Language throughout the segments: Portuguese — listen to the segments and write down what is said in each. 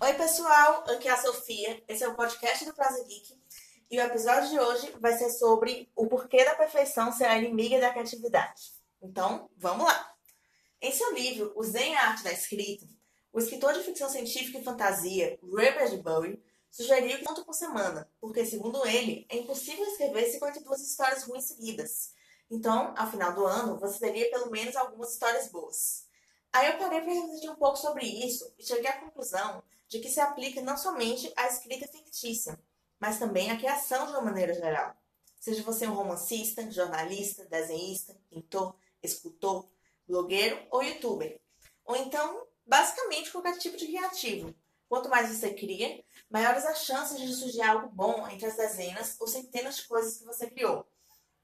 Oi, pessoal, aqui é a Sofia. Esse é o podcast do Prazo Geek. E o episódio de hoje vai ser sobre o porquê da perfeição ser a inimiga da criatividade. Então, vamos lá! Em seu livro O Zen a Arte da Escrita, o escritor de ficção científica e fantasia, Ray Bradbury, sugeriu conto por semana, porque, segundo ele, é impossível escrever 52 histórias ruins seguidas. Então, ao final do ano, você teria pelo menos algumas histórias boas. Aí eu parei para refletir um pouco sobre isso e cheguei à conclusão de que se aplica não somente à escrita fictícia, mas também à criação de uma maneira geral. Seja você um romancista, jornalista, desenhista, pintor, escultor, blogueiro ou youtuber. Ou então, basicamente, qualquer tipo de criativo. Quanto mais você cria, maiores as chances de surgir algo bom entre as dezenas ou centenas de coisas que você criou.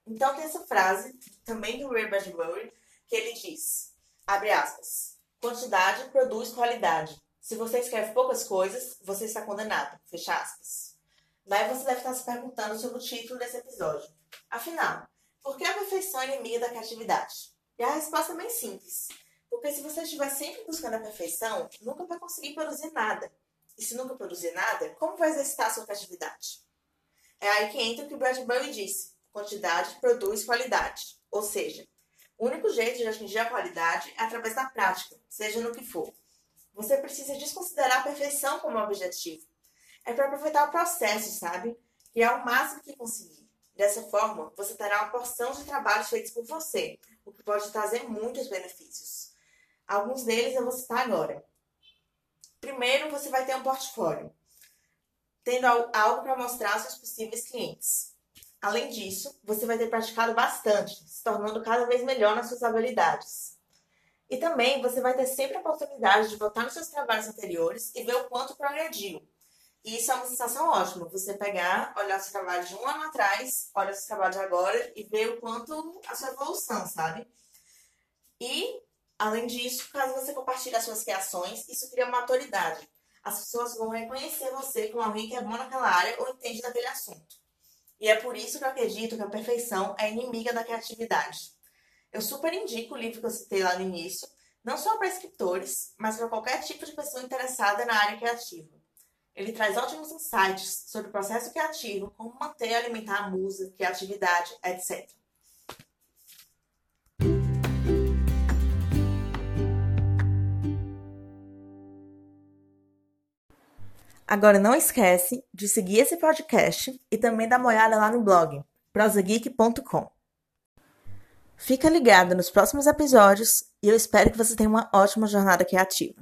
Então tem essa frase, também do Ray Bradbury, que ele diz, abre aspas, quantidade produz qualidade. Se você escreve poucas coisas, você está condenado, fecha aspas. Daí você deve estar se perguntando sobre o título desse episódio. Afinal, por que a perfeição é inimiga da criatividade? E a resposta é bem simples. Porque se você estiver sempre buscando a perfeição, nunca vai conseguir produzir nada. E se nunca produzir nada, como vai exercitar a sua criatividade? É aí que entra o que o Bradbury disse quantidade produz qualidade. Ou seja, o único jeito de atingir a qualidade é através da prática, seja no que for. Você precisa desconsiderar a perfeição como objetivo. É para aproveitar o processo, sabe? E é o máximo que conseguir. Dessa forma, você terá uma porção de trabalhos feitos por você, o que pode trazer muitos benefícios. Alguns deles eu vou citar agora. Primeiro, você vai ter um portfólio, tendo algo para mostrar aos seus possíveis clientes. Além disso, você vai ter praticado bastante, se tornando cada vez melhor nas suas habilidades. E também você vai ter sempre a oportunidade de voltar nos seus trabalhos anteriores e ver o quanto progrediu. E isso é uma sensação ótima, você pegar, olhar os trabalhos de um ano atrás, olhar os trabalhos de agora e ver o quanto a sua evolução, sabe? E, além disso, caso você compartilhe as suas criações, isso cria uma autoridade. As pessoas vão reconhecer você como alguém que é bom naquela área ou entende daquele assunto. E é por isso que eu acredito que a perfeição é inimiga da criatividade. Eu super indico o livro que eu citei lá no início, não só para escritores, mas para qualquer tipo de pessoa interessada na área criativa. Ele traz ótimos insights sobre o processo criativo, como manter e alimentar a musa, criatividade, etc. Agora não esquece de seguir esse podcast e também dar uma olhada lá no blog prosageek.com. Fica ligado nos próximos episódios e eu espero que você tenha uma ótima jornada criativa.